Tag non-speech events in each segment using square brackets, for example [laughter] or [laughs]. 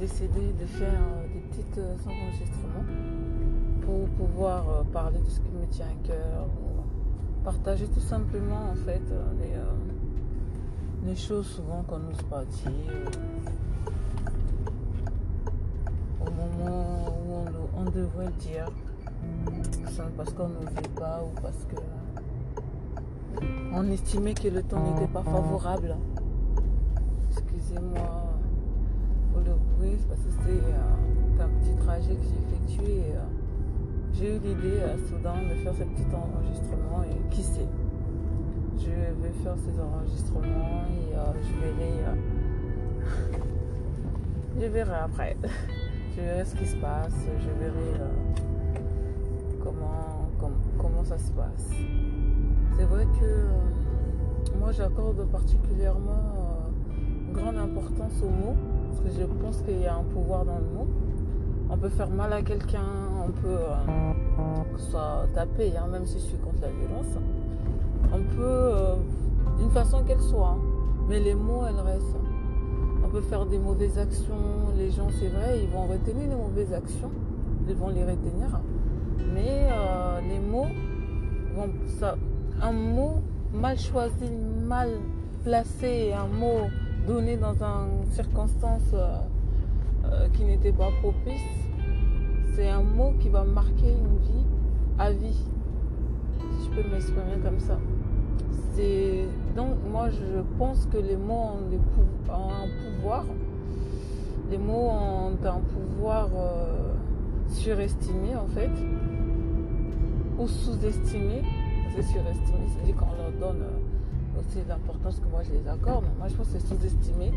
décidé de faire euh, des petits euh, enregistrements pour pouvoir euh, parler de ce qui me tient à cœur, partager tout simplement en fait les, choses souvent qu'on n'ose pas dire au moment où on, on devrait dire, parce qu'on n'osait pas ou parce que on estimait que le temps n'était pas favorable. Excusez-moi bruit, parce que c'est euh, un petit trajet que j'ai effectué. Euh, j'ai eu l'idée à Soudan de faire ce petit enregistrement et qui sait, je vais faire ces enregistrements et euh, je verrai. je verrai après. [laughs] je verrai ce qui se passe, je verrai comment, comment ça se passe. C'est vrai que moi j'accorde particulièrement grande importance aux mots, parce que je pense qu'il y a un pouvoir dans le mot. On peut faire mal à quelqu'un, on peut euh, soit taper, hein, même si je suis contre la violence. On peut, euh, d'une façon qu'elle soit, hein. mais les mots, elles restent. On peut faire des mauvaises actions, les gens, c'est vrai, ils vont retenir les mauvaises actions, ils vont les retenir. Mais euh, les mots, un mot mal choisi, mal placé, un mot donné dans une circonstance euh, euh, qui n'était pas propice, c'est un mot qui va marquer une vie à vie. Si je peux m'exprimer comme ça. Donc moi je pense que les mots ont, un pouvoir. Les mots ont un pouvoir euh, surestimé en fait ou sous-estimé. C'est surestimé, c'est-à-dire qu'on leur donne c'est l'importance que moi je les accorde. Moi je pense que c'est sous-estimé.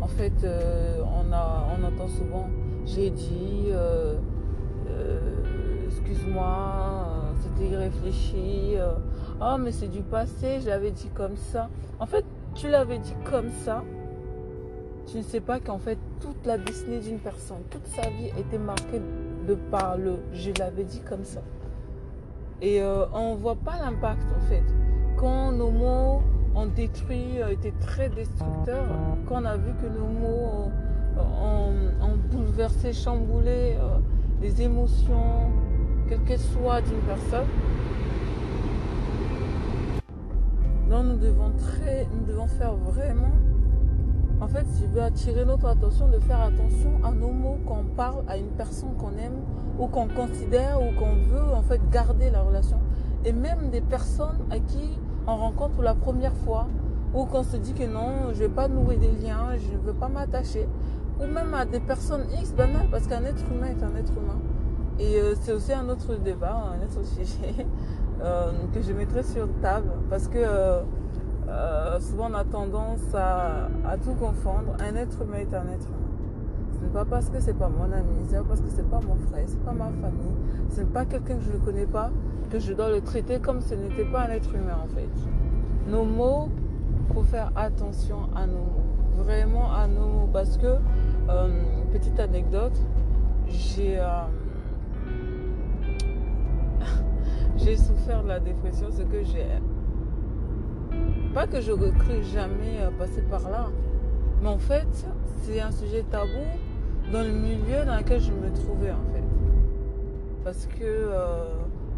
En fait, euh, on, a, on entend souvent j'ai dit, euh, euh, excuse-moi, c'était irréfléchi, oh mais c'est du passé, je l'avais dit comme ça. En fait, tu l'avais dit comme ça. Tu ne sais pas qu'en fait, toute la destinée d'une personne, toute sa vie était marquée de par le je l'avais dit comme ça. Et on ne voit pas l'impact en fait quand nos mots ont détruit, euh, étaient très destructeurs, quand on a vu que nos mots ont, bouleversé, chamboulé euh, les émotions, quelles qu'elles soient d'une personne, donc nous devons, très, nous devons faire vraiment, en fait, je veux attirer notre attention de faire attention à nos mots quand on parle à une personne qu'on aime ou qu'on considère ou qu'on veut en fait garder la relation. Et même des personnes à qui on rencontre pour la première fois, ou qu'on se dit que non, je ne vais pas nouer des liens, je ne veux pas m'attacher, ou même à des personnes X banales, parce qu'un être humain est un être humain. Et euh, c'est aussi un autre débat, un autre sujet [laughs] euh, que je mettrai sur table, parce que euh, souvent on a tendance à, à, tout confondre. Un être humain est un être humain. N'est pas parce que c'est pas mon ami, ce n'est pas parce que c'est pas mon frère, c'est pas ma famille, ce n'est pas quelqu'un que je ne connais pas que je dois le traiter comme ce n'était pas un être humain en fait. Nos mots, faut faire attention à nos mots, vraiment à nos mots, parce que, euh, petite anecdote, j'ai euh, [laughs] j'ai souffert de la dépression, ce que j'ai... Pas que je cru jamais euh, passer par là, mais en fait, c'est un sujet tabou dans le milieu dans lequel je me trouvais en fait. Parce que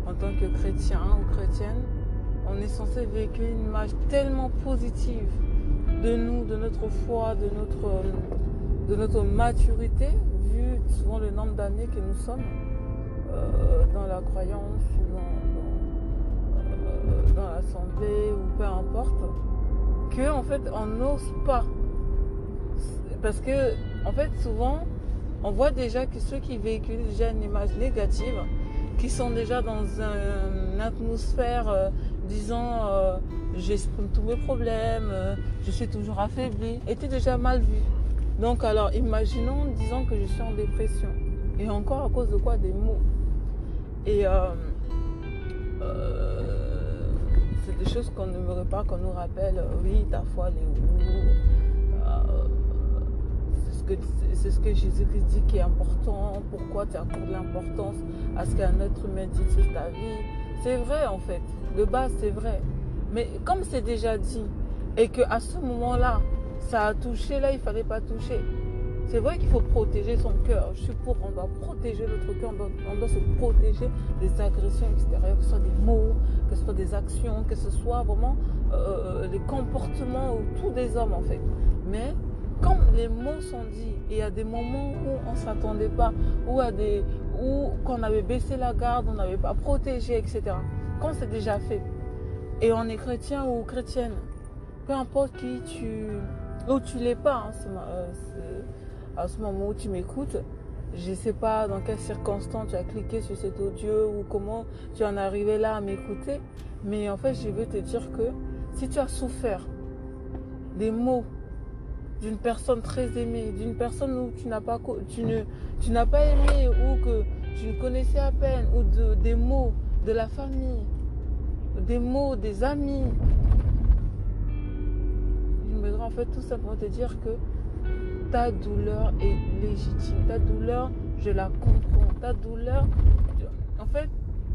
en tant que chrétien ou chrétienne, on est censé véhiculer une image tellement positive de nous, de notre foi, de notre, de notre maturité, vu souvent le nombre d'années que nous sommes euh, dans la croyance, dans, euh, dans l'assemblée ou peu importe, que en fait on n'ose pas. Parce que en fait souvent on voit déjà que ceux qui véhiculent déjà une image négative, qui sont déjà dans une atmosphère euh, disant euh, j'exprime tous mes problèmes, euh, je suis toujours affaibli, était déjà mal vu. Donc alors imaginons, disons que je suis en dépression. Et encore à cause de quoi? Des mots. Et c'est des choses qu'on n'aimerait pas, qu'on nous rappelle, oui, ta foi, les c'est ce que Jésus-Christ dit qui est important, pourquoi tu accordes l'importance à ce qu'un être humain dise sur ta vie? C'est vrai en fait, de base c'est vrai. Mais comme c'est déjà dit, et qu'à ce moment-là, ça a touché, là il fallait pas toucher. C'est vrai qu'il faut protéger son cœur. Je suis pour, on doit protéger notre cœur, on doit, se protéger des agressions extérieures, que ce soit des mots, que ce soit des actions, que ce soit vraiment euh, les comportements ou tous des hommes en fait. Mais quand les mots sont dits, et a des moments où on ne s'attendait pas, où, à des, où qu'on avait baissé la garde, on n'avait pas protégé, etc. Quand c'est déjà fait, et on est chrétien ou chrétienne, peu importe qui tu, où tu l'es pas, hein, euh, à ce moment où tu m'écoutes, je ne sais pas dans quelles circonstances tu as cliqué sur cet audio ou comment tu en es arrivé là à m'écouter, mais en fait, je veux te dire que si tu as souffert des mots d'une personne très aimée, d'une personne où tu n'as pas, tu ne, tu n'as pas aimé ou que tu ne connaissais à peine, ou de, des mots de la famille, des mots des amis, je voudrais en fait tout simplement te dire que ta douleur est légitime. Ta douleur, je la comprends. Ta douleur, en fait,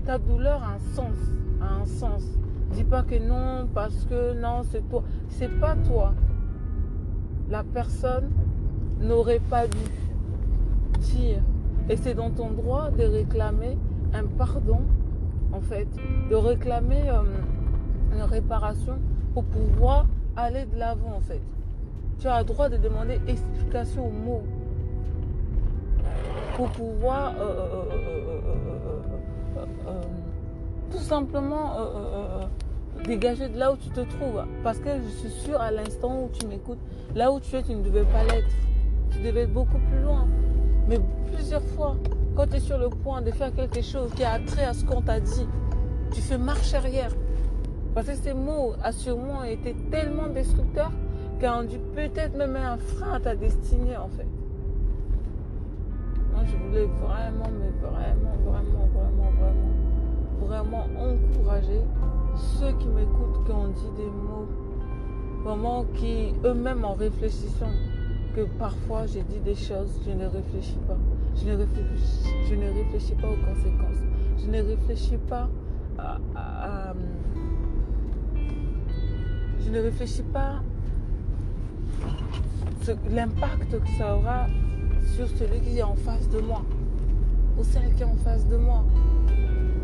ta douleur a un sens. A un sens. Dis pas que non, parce que non, c'est toi. C'est pas toi. La personne n'aurait pas dû dire. Et c'est dans ton droit de réclamer un pardon, en fait, de réclamer euh, une réparation pour pouvoir aller de l'avant, en fait. Tu as le droit de demander explication aux mots pour pouvoir tout simplement dégager de là où tu te trouves. Parce que je suis sûre à l'instant où tu m'écoutes, là où tu es, tu ne devais pas l'être. Tu devais être beaucoup plus loin. Mais plusieurs fois, quand tu es sur le point de faire quelque chose qui a trait à ce qu'on t'a dit, tu fais marche arrière. Parce que ces mots, assurément, étaient tellement destructeurs qui a rendu peut-être même un frein à ta destinée en fait. Moi je voulais vraiment, mais vraiment, vraiment, vraiment, vraiment, vraiment encourager ceux qui m'écoutent, qui ont dit des mots, vraiment qui eux-mêmes en réfléchissant, que parfois j'ai dit des choses, je ne réfléchis pas. Je ne réfléchis, je ne réfléchis pas aux conséquences. Je ne réfléchis pas à je ne réfléchis pas l'impact que ça aura sur celui qui est en face de moi, ou celle qui est en face de moi.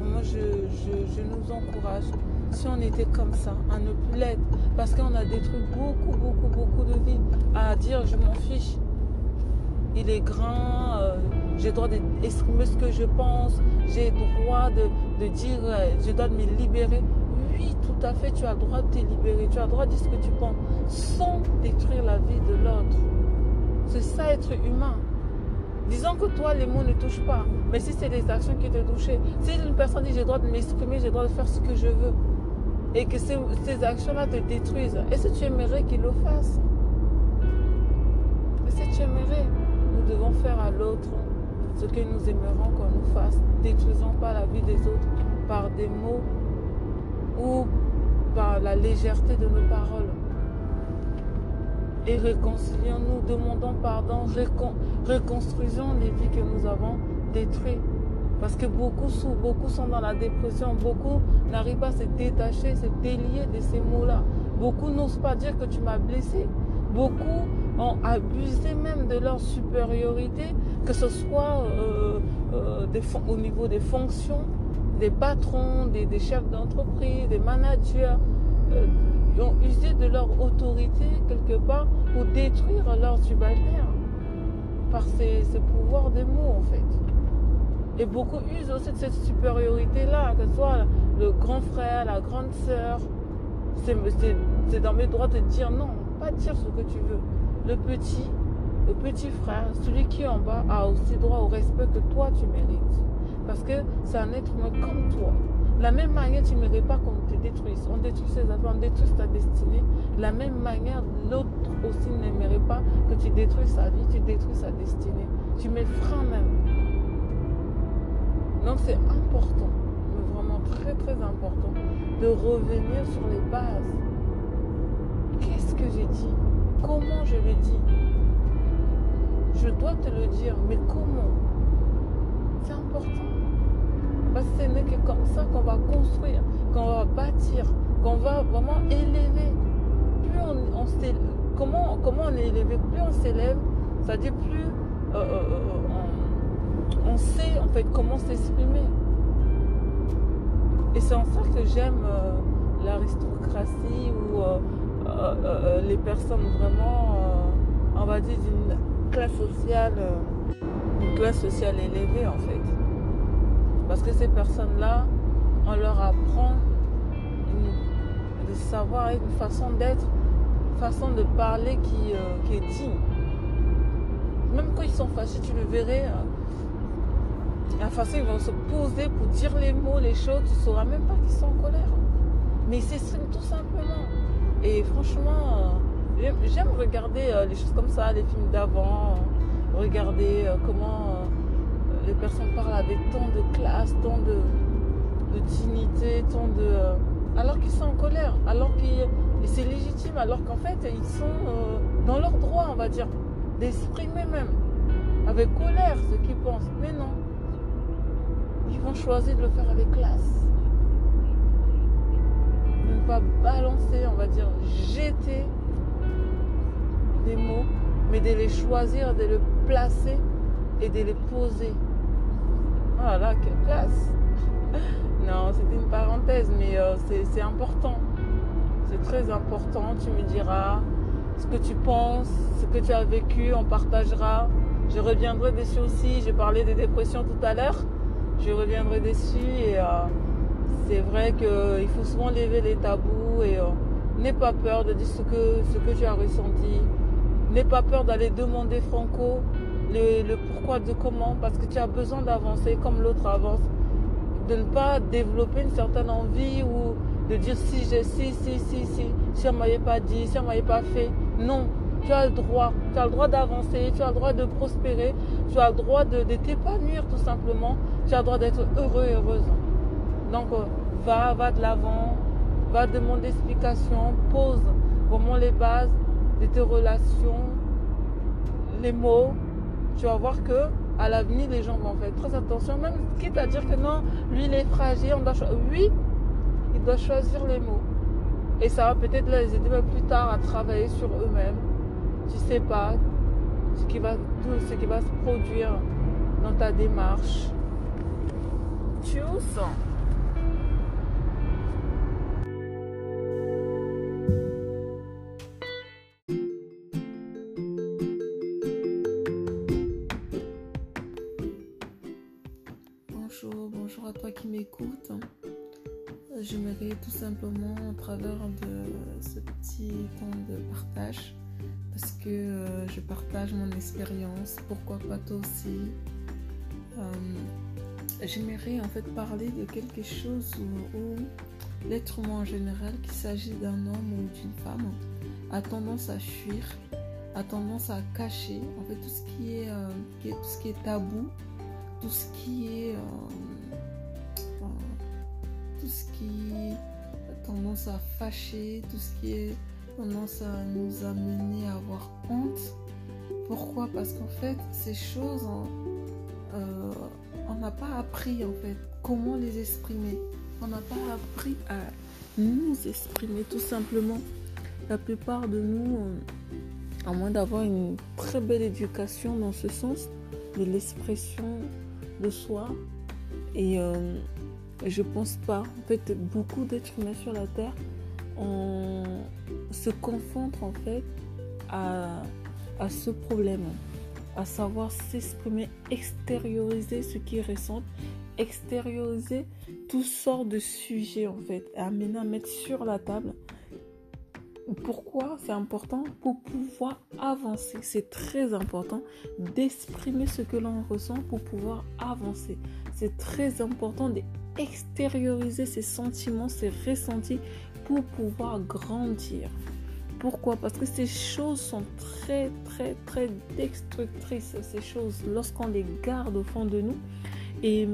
Moi, je, nous encourage, si on était comme ça, à ne plus l'être, parce qu'on a détruit beaucoup, beaucoup, beaucoup de vies, à dire je m'en fiche. Il est grand, euh, j'ai droit d'exprimer ce que je pense, j'ai droit de, dire, euh, je dois me libérer oui, tout à fait, tu as droit de te libérer, tu as droit de dire ce que tu penses, sans détruire la vie de l'autre. C'est ça être humain. Disons que toi, les mots ne touchent pas, mais si c'est des actions qui te touchent, si une personne dit j'ai droit de m'exprimer, j'ai droit de faire ce que je veux, et que ces, actions-là te détruisent, est-ce que tu aimerais qu'il le fasse? Est-ce que tu aimerais? Nous devons faire à l'autre ce que nous aimerons qu'on nous fasse. Détruisons pas la vie des autres par des mots ou par la légèreté de nos paroles. Et réconcilions-nous, demandons pardon, reconstruisons les vies que nous avons détruites. Parce que beaucoup, sont dans la dépression, beaucoup n'arrivent pas à se détacher, se délier de ces mots-là. Beaucoup n'osent pas dire que tu m'as blessé. Beaucoup ont abusé même de leur supériorité, que ce soit euh, euh, au niveau des fonctions, des patrons, des, chefs d'entreprise, des managers, euh, ont usé de leur autorité quelque part pour détruire leurs subalternes par ces, pouvoirs des mots en fait. Et beaucoup usent aussi de cette supériorité-là, que ce soit le grand frère, la grande sœur. C'est dans mes droits de dire non, pas dire ce que tu veux. Le petit, le petit frère, celui qui est en bas, a aussi droit au respect que toi tu mérites. Parce que c'est un être humain comme toi. La même manière, tu n'aimerais pas qu'on te détruise. On détruit ses affaires, on détruit ta destinée. La même manière, l'autre aussi n'aimerait pas que tu détruises sa vie, tu détruis sa destinée. Tu mets frein même. Donc c'est important, mais vraiment très très important, de revenir sur les bases. Qu'est-ce que j'ai dit? Comment je le dis? Je dois te le dire, mais comment? C'est important. Parce que ce n'est que comme ça qu'on va construire, qu'on va bâtir, qu'on va vraiment élever. Plus on, comment, comment on est élevé, plus on s'élève, Ça dit plus euh, euh, on, sait en fait comment s'exprimer. Et c'est en ça que j'aime l'aristocratie ou les personnes vraiment, on va dire, d'une classe sociale, une classe sociale élevée en fait. Parce que ces personnes-là, on leur apprend de savoir une façon d'être, une façon de parler qui, euh, est digne. Même quand ils sont fâchés, tu le verrais. Euh, la façon ils vont se poser pour dire les mots, les choses, tu ne sauras même pas qu'ils sont en colère. Mais ils s'expriment tout simplement. Et franchement, euh, j'aime regarder les choses comme ça, les films d'avant, regarder comment les personnes parlent avec tant de classe, tant de, dignité, tant de alors qu'ils sont en colère, alors que c'est légitime, alors qu'en fait ils sont euh, dans leur droit, on va dire, d'exprimer même avec colère ce qu'ils pensent. Mais non, ils vont choisir de le faire avec classe. De ne pas balancer, on va dire, jeter des mots, mais de les choisir, de les placer et de les poser. Voilà, quelle classe [laughs] non, c'était une parenthèse, mais euh, c'est important. C'est très important. Tu me diras ce que tu penses, ce que tu as vécu, on partagera. Je reviendrai dessus aussi. J'ai parlé des dépressions tout à l'heure. Je reviendrai dessus et euh, c'est vrai qu'il faut souvent lever les tabous et euh, n'aie pas peur de dire ce que, ce que tu as ressenti. N'aie pas peur d'aller demander Franco le, le pourquoi de comment parce que tu as besoin d'avancer comme l'autre avance de ne pas développer une certaine envie ou de dire si j'ai si, si, si, si, si on m'avait pas dit, si on m'avait pas fait. Non, tu as le droit. Tu as le droit d'avancer, tu as le droit de prospérer, tu as le droit de, t'épanouir tout simplement, tu as le droit d'être heureux et heureuse. Donc euh, va, va de l'avant, va demander explication, pose vraiment les bases de tes relations, les mots. Tu vas voir que à l'avenir, les gens vont faire très attention, même quitte à dire que non, lui il est fragile, on doit oui, il doit choisir les mots. Et ça va peut-être les aider plus tard à travailler sur eux-mêmes. Tu sais pas ce qui va, ce qui va se produire dans ta démarche. Tchuss m'écoute, que euh, je partage mon expérience, pourquoi pas toi aussi. Euh, j'aimerais en fait parler de quelque chose où, l'être humain en général, qu'il s'agit d'un homme ou d'une femme, a tendance à fuir, a tendance à cacher en fait tout ce qui est, euh, tout ce qui est tabou, tout ce qui est tout ce qui a tendance à fâcher, tout ce qui est à nous amener à avoir honte. Pourquoi? Parce qu'en fait, ces choses, euh, on n'a pas appris en fait comment les exprimer. On n'a pas appris à nous exprimer tout simplement. La plupart de nous, euh, à moins d'avoir une très belle éducation dans ce sens de l'expression de soi et euh, je pense pas. En fait, beaucoup d'êtres humains sur la Terre se confondent en fait à, à ce problème, à savoir s'exprimer, extérioriser ce qu'ils ressentent, extérioriser toutes sortes de sujets en fait, amener à mettre sur la table. Pourquoi c'est important Pour pouvoir avancer. C'est très important d'exprimer ce que l'on ressent pour pouvoir avancer. C'est très important extérioriser ses sentiments, ses ressentis pour pouvoir grandir. Pourquoi? Parce que ces choses sont très, très, très destructrices, ces choses, lorsqu'on les garde au fond de nous. Et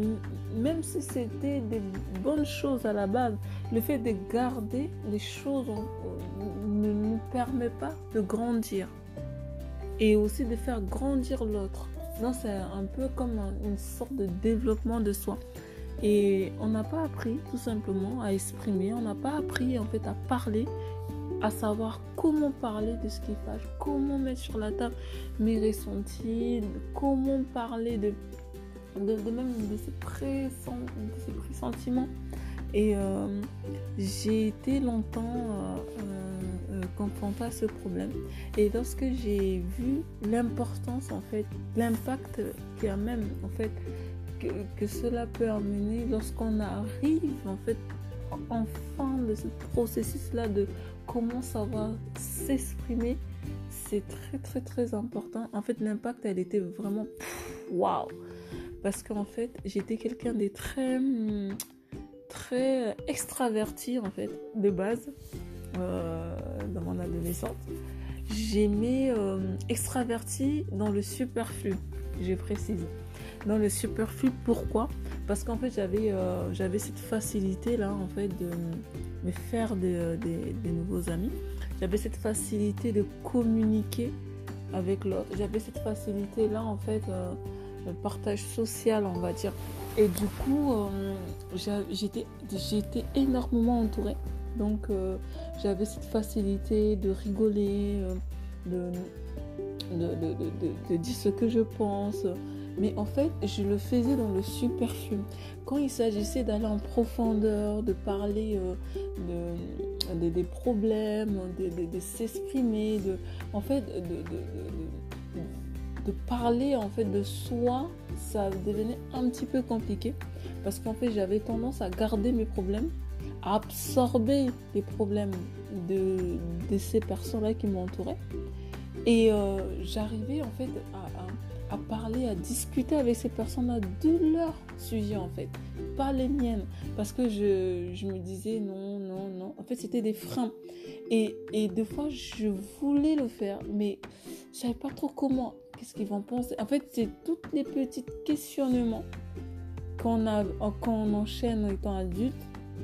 même si c'était des bonnes choses à la base, le fait de garder les choses ne nous permet pas de grandir. Et aussi de faire grandir l'autre. Donc c'est un peu comme une sorte de développement de soi. Et on n'a pas appris tout simplement à exprimer, on n'a pas appris en fait à parler à savoir comment parler de ce qui fâche, comment mettre sur la table mes ressentis, comment parler de, de, même de ces, pressentiments. Et euh, j'ai été longtemps euh, confrontée à ce problème. Et lorsque j'ai vu l'importance, en fait, l'impact qu'il y a même, en fait, que, que cela peut amener lorsqu'on arrive, en fait, en fin de ce processus-là de comment va s'exprimer, c'est très très très important. En fait, l'impact, elle était vraiment waouh. Parce qu'en fait, j'étais quelqu'un de très très extraverti en fait de base dans mon adolescence. J'aimais euh, extraverti dans le superflu, je précise. Dans le superflu, pourquoi? Parce qu'en fait, j'avais euh, j'avais cette facilité-là, en fait, de me faire des, nouveaux amis. J'avais cette facilité de communiquer avec l'autre. J'avais cette facilité-là, en fait, euh, le partage social, on va dire. Et du coup, euh, j'étais énormément entourée. Donc, j'avais cette facilité de rigoler, de, de, dire ce que je pense, mais en fait, je le faisais dans le superflu. Quand il s'agissait d'aller en profondeur, de parler euh, de, des problèmes, de, s'exprimer, de, en fait, de, parler en fait de soi, ça devenait un petit peu compliqué. Parce qu'en fait, j'avais tendance à garder mes problèmes, absorber les problèmes de, ces personnes-là qui m'entouraient. Et euh, j'arrivais en fait à à parler, à discuter avec ces personnes-là de leur sujet en fait, pas les miennes. Parce que je, je me disais non, non, non. En fait, c'était des freins. Et, et des fois, je voulais le faire, mais je savais pas trop comment. Qu'est-ce qu'ils vont penser? En fait, c'est tous les petits questionnements qu'on on enchaîne en étant adulte,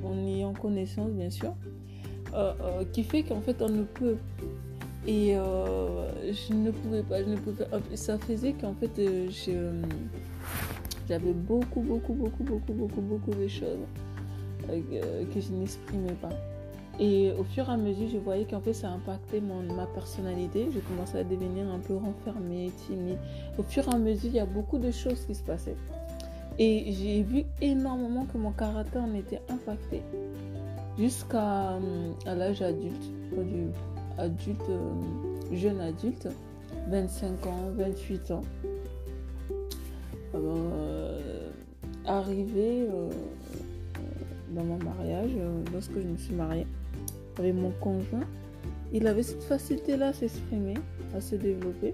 en ayant connaissance bien sûr, euh, euh, qui fait qu'en fait on ne peut et euh, je ne pouvais pas, je ne pouvais Ça faisait qu'en fait, j'avais beaucoup, beaucoup, beaucoup, beaucoup, beaucoup, beaucoup de choses que je n'exprimais pas. Et au fur et à mesure, je voyais qu'en fait, ça impactait mon, ma personnalité. Je commençais à devenir un peu renfermée, timide. Au fur et à mesure, il y a beaucoup de choses qui se passaient. Et j'ai vu énormément que mon caractère en était impacté jusqu'à l'âge adulte, adulte, euh, jeune adulte, 25 ans, 28 ans. Euh, arrivé euh, dans mon mariage, lorsque je me suis mariée avec mon conjoint, il avait cette facilité-là à s'exprimer, à se développer.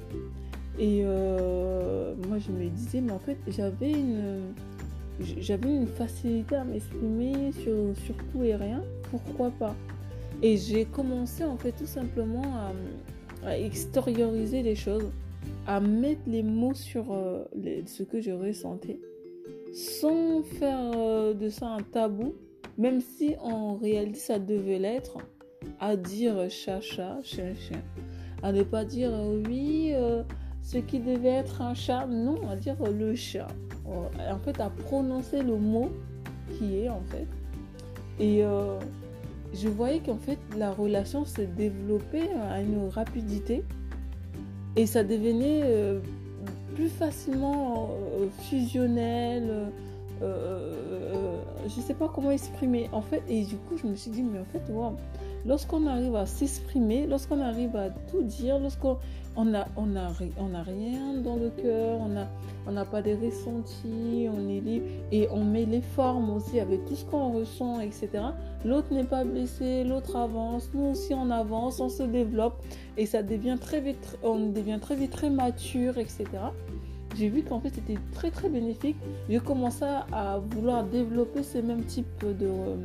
Et moi, je me disais, mais en fait, j'avais une, j'avais une facilité à m'exprimer sur, sur tout et rien. Pourquoi pas? Et j'ai commencé en fait tout simplement à, extérioriser les choses, à mettre les mots sur euh, ce que je ressentais, sans faire euh, de ça un tabou, même si en réalité ça devait l'être, à dire chat-chat, chien-chien. À ne pas dire euh, oui, ce qui devait être un chat, non, à dire le chat. En fait, à prononcer le mot qui est en fait. Et je voyais qu'en fait la relation se développait à une rapidité et ça devenait euh, plus facilement euh, fusionnel. Euh, je ne sais pas comment exprimer. En fait, et du coup, je me suis dit, mais en fait, lorsqu'on arrive à s'exprimer, lorsqu'on arrive à tout dire, lorsqu'on on a, on a, rien dans le cœur, on n'a on a pas de ressentis, on est libre et on met les formes aussi avec tout ce qu'on ressent, etc. L'autre n'est pas blessé, l'autre avance, nous aussi on avance, on se développe et ça devient très vite, on devient très vite très mature, etc. J'ai vu qu'en fait c'était très très bénéfique. J'ai commencé à vouloir développer ce même type de euh,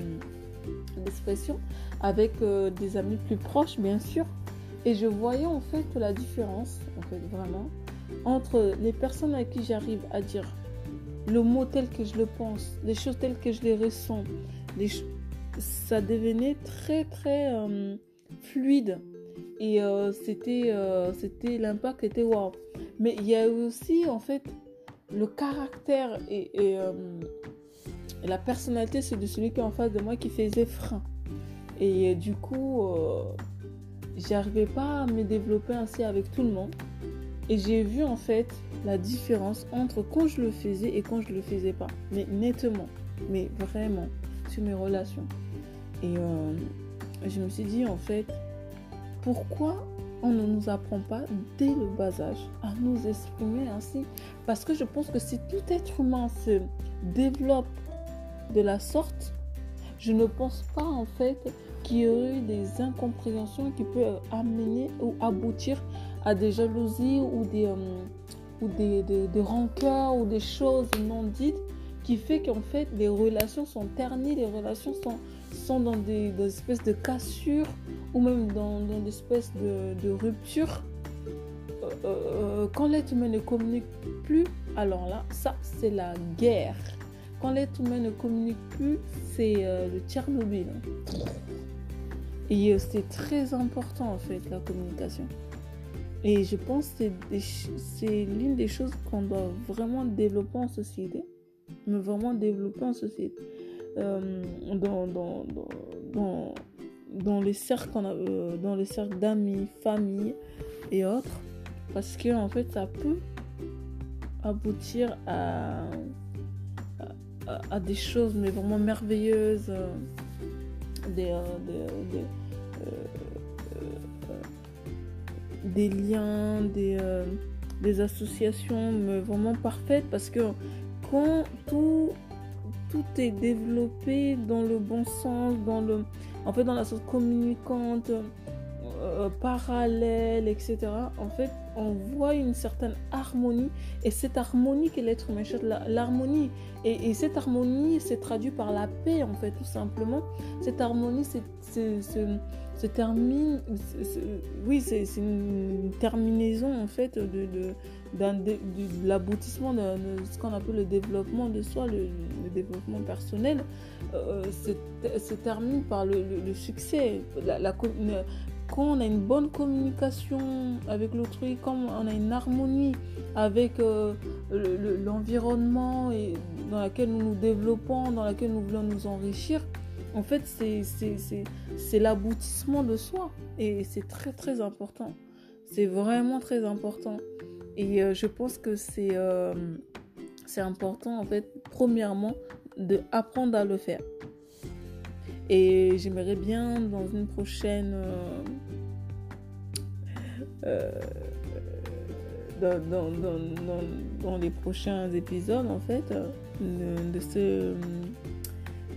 d'expression avec euh, des amis plus proches, bien sûr. Et je voyais en fait la différence, en fait vraiment, entre les personnes à qui j'arrive à dire le mot tel que je le pense, les choses telles que je les ressens, ça devenait très très euh, fluide et c'était c'était l'impact était waouh. Mais il y a aussi en fait le caractère et, et la personnalité de celui qui est en face de moi qui faisait frein. Et du coup, j'arrivais pas à me développer ainsi avec tout le monde. Et j'ai vu en fait la différence entre quand je le faisais et quand je le faisais pas. Mais nettement, mais vraiment, sur mes relations. Et euh, je me suis dit en fait, pourquoi on ne nous apprend pas dès le bas âge à nous exprimer ainsi. Parce que je pense que si tout être humain se développe de la sorte, je ne pense pas en fait qu'il y aurait des incompréhensions qui peuvent amener ou aboutir à des jalousies ou des, euh, ou des, rancœurs ou des choses non dites qui fait qu'en fait les relations sont ternies, les relations sont, sont dans des, espèces de cassures ou même dans, dans des espèces de, de ruptures. Euh, euh, quand l'être humain ne communique plus, alors là, ça c'est la guerre. Quand l'être humain ne communique plus, c'est le Tchernobyl. Et c'est très important en fait la communication. Et je pense que c'est l'une des choses qu'on doit vraiment développer en société. Mais vraiment développer en société. Euh, dans, dans, dans, dans, les cercles, euh, dans les cercles d'amis, famille et autres. Parce que en fait, ça peut aboutir à, à, des choses mais vraiment merveilleuses. Euh, des, des des liens, des, des associations vraiment parfaites parce que quand tout, tout est développé dans le bon sens, dans le, en fait dans la sorte communicante, euh, parallèle, etc. En fait, on voit une certaine harmonie et cette harmonie que l'être humain l'harmonie. Et, et, cette harmonie s'est traduite par la paix, en fait, tout simplement. Cette harmonie, c'est se termine. oui, c'est une terminaison en fait de, l'aboutissement de, ce qu'on appelle le développement de soi, le, développement personnel, euh, se, termine par le, succès. La, quand on a une bonne communication avec l'autrui, quand on a une harmonie avec euh, l'environnement dans lequel nous nous développons, dans lequel nous voulons nous enrichir, en fait, c'est l'aboutissement de soi. Et c'est très, très important. C'est vraiment très important. Et euh, je pense que euh, c'est important, en fait, premièrement, de apprendre à le faire. Et j'aimerais bien, dans une prochaine... Euh, dans, dans, dans, dans, les prochains épisodes, en fait, de ce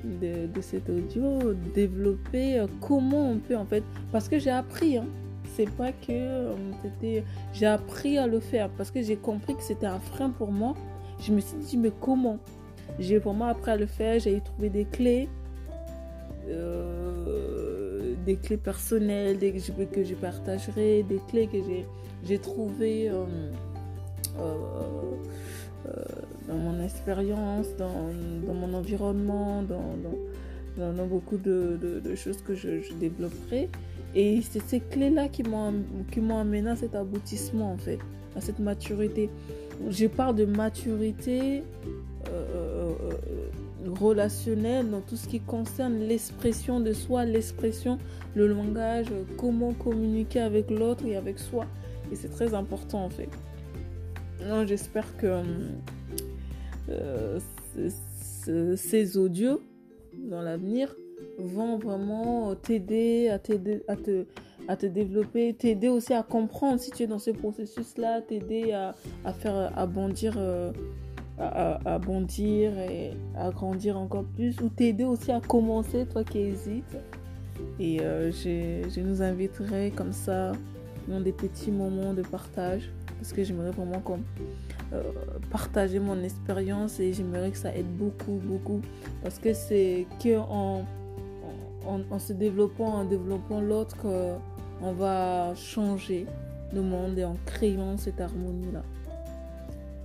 de, cet audio, développer euh, comment on peut en fait, parce que j'ai appris, hein. c'est pas que euh, j'ai appris à le faire parce que j'ai compris que c'était un frein pour moi. Je me suis dit mais comment? J'ai vraiment appris à le faire, j'ai trouvé des clés, euh, des clés personnelles, des que je partagerai, des clés que j'ai, j'ai trouvées dans mon expérience, dans, dans, mon environnement, dans, dans, beaucoup de, de, choses que je, développerai. Et c'est ces clés-là qui m'ont amené à cet aboutissement, en fait, à cette maturité. Je parle de maturité euh, euh, euh, relationnelle dans tout ce qui concerne l'expression de soi, l'expression, le langage, comment communiquer avec l'autre et avec soi. Et c'est très important, en fait. J'espère que euh, ces audios dans l'avenir vont vraiment t'aider à te développer, t'aider aussi à comprendre si tu es dans ce processus-là, t'aider à, faire à bondir, euh, à, et à grandir encore plus, ou t'aider aussi à commencer, toi qui hésites. Et euh, je, nous inviterai comme ça dans des petits moments de partage, parce que j'aimerais vraiment qu'on euh, partager mon expérience et j'aimerais que ça aide beaucoup, beaucoup. Parce que c'est qu'en en, en, se développant, en développant l'autre, qu'on va changer le monde et en créant cette harmonie-là.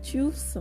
Tchuss